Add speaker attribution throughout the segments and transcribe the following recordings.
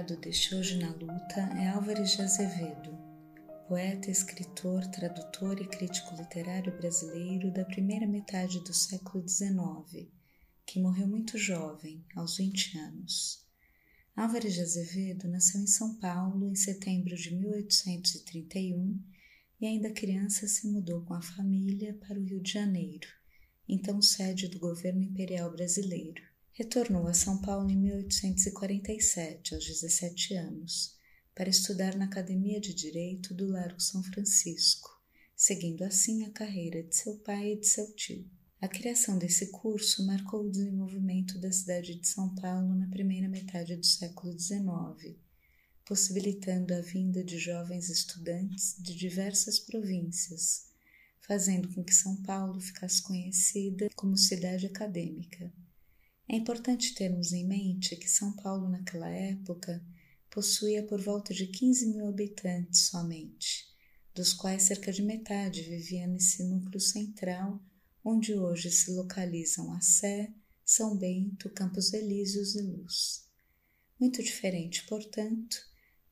Speaker 1: Homenageado deste Hoje na Luta é Álvares de Azevedo, poeta, escritor, tradutor e crítico literário brasileiro da primeira metade do século XIX, que morreu muito jovem, aos 20 anos. Álvares de Azevedo nasceu em São Paulo em setembro de 1831 e, ainda criança, se mudou com a família para o Rio de Janeiro, então sede do governo imperial brasileiro. Retornou a São Paulo em 1847, aos 17 anos, para estudar na Academia de Direito do Largo São Francisco, seguindo assim a carreira de seu pai e de seu tio. A criação desse curso marcou o desenvolvimento da cidade de São Paulo na primeira metade do século XIX, possibilitando a vinda de jovens estudantes de diversas províncias, fazendo com que São Paulo ficasse conhecida como cidade acadêmica. É importante termos em mente que São Paulo, naquela época, possuía por volta de 15 mil habitantes somente, dos quais cerca de metade vivia nesse núcleo central, onde hoje se localizam a Sé, São Bento, Campos Elíseos e Luz. Muito diferente, portanto,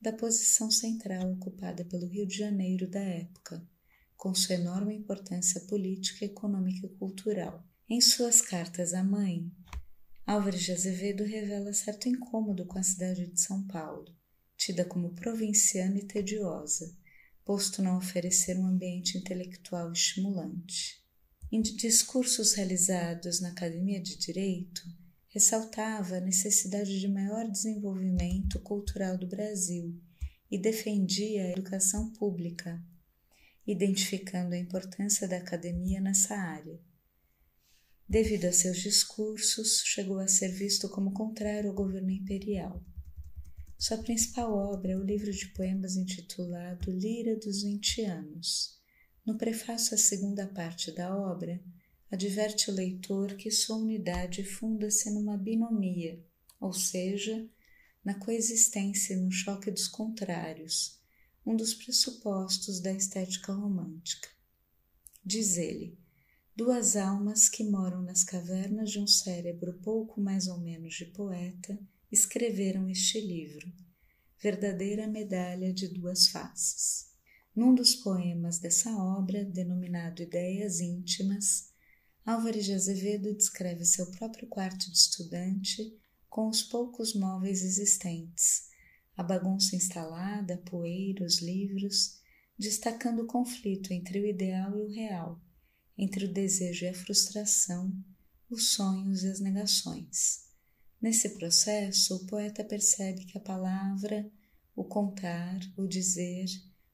Speaker 1: da posição central ocupada pelo Rio de Janeiro da época, com sua enorme importância política, econômica e cultural. Em suas cartas à mãe, Álvares de Azevedo revela certo incômodo com a cidade de São Paulo, tida como provinciana e tediosa, posto não oferecer um ambiente intelectual estimulante. Em discursos realizados na Academia de Direito, ressaltava a necessidade de maior desenvolvimento cultural do Brasil e defendia a educação pública, identificando a importância da academia nessa área. Devido a seus discursos, chegou a ser visto como contrário ao governo imperial. Sua principal obra é o livro de poemas intitulado Lira dos Vinte Anos. No prefácio à segunda parte da obra, adverte o leitor que sua unidade funda-se numa binomia, ou seja, na coexistência e no choque dos contrários, um dos pressupostos da estética romântica. Diz ele: duas almas que moram nas cavernas de um cérebro pouco mais ou menos de poeta escreveram este livro, verdadeira medalha de duas faces. Num dos poemas dessa obra, denominado Ideias Íntimas, Álvares de Azevedo descreve seu próprio quarto de estudante com os poucos móveis existentes, a bagunça instalada, poeira, os livros, destacando o conflito entre o ideal e o real, entre o desejo e a frustração, os sonhos e as negações. Nesse processo, o poeta percebe que a palavra, o contar, o dizer,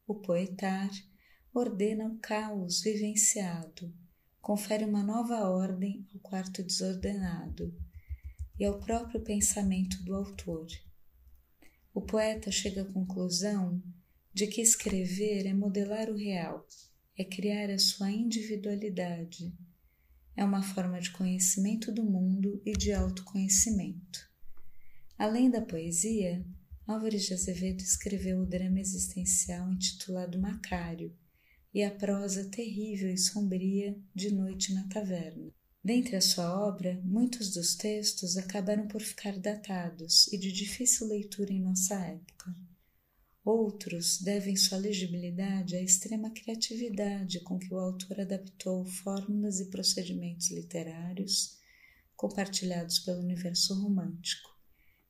Speaker 1: o poetar, ordena o caos vivenciado, confere uma nova ordem ao quarto desordenado e ao próprio pensamento do autor. O poeta chega à conclusão de que escrever é modelar o real é criar a sua individualidade. É uma forma de conhecimento do mundo e de autoconhecimento. Além da poesia, Álvares de Azevedo escreveu o drama existencial intitulado Macário e a prosa terrível e sombria de Noite na Taverna. Dentre a sua obra, muitos dos textos acabaram por ficar datados e de difícil leitura em nossa época. Outros devem sua legibilidade à extrema criatividade com que o autor adaptou fórmulas e procedimentos literários compartilhados pelo universo romântico,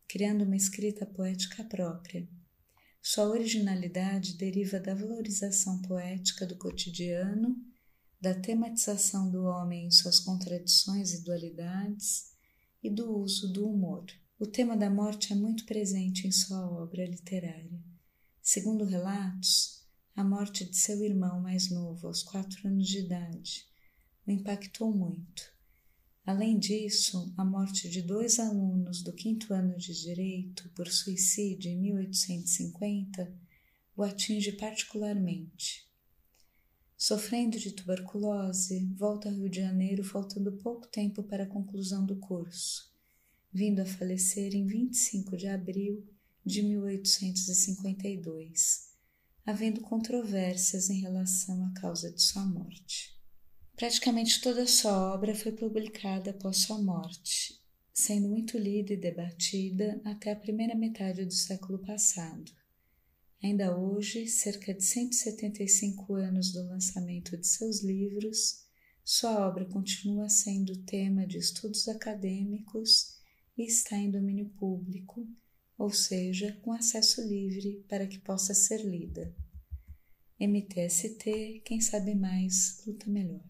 Speaker 1: criando uma escrita poética própria. Sua originalidade deriva da valorização poética do cotidiano, da tematização do homem em suas contradições e dualidades e do uso do humor. O tema da morte é muito presente em sua obra literária. Segundo relatos, a morte de seu irmão mais novo, aos quatro anos de idade, o impactou muito. Além disso, a morte de dois alunos do quinto ano de Direito por suicídio em 1850 o atinge particularmente. Sofrendo de tuberculose, volta ao Rio de Janeiro faltando pouco tempo para a conclusão do curso, vindo a falecer em 25 de abril de 1852, havendo controvérsias em relação à causa de sua morte. Praticamente toda sua obra foi publicada após sua morte, sendo muito lida e debatida até a primeira metade do século passado. Ainda hoje, cerca de 175 anos do lançamento de seus livros, sua obra continua sendo tema de estudos acadêmicos e está em domínio público, ou seja, com acesso livre para que possa ser lida. MTST, quem sabe mais, luta melhor.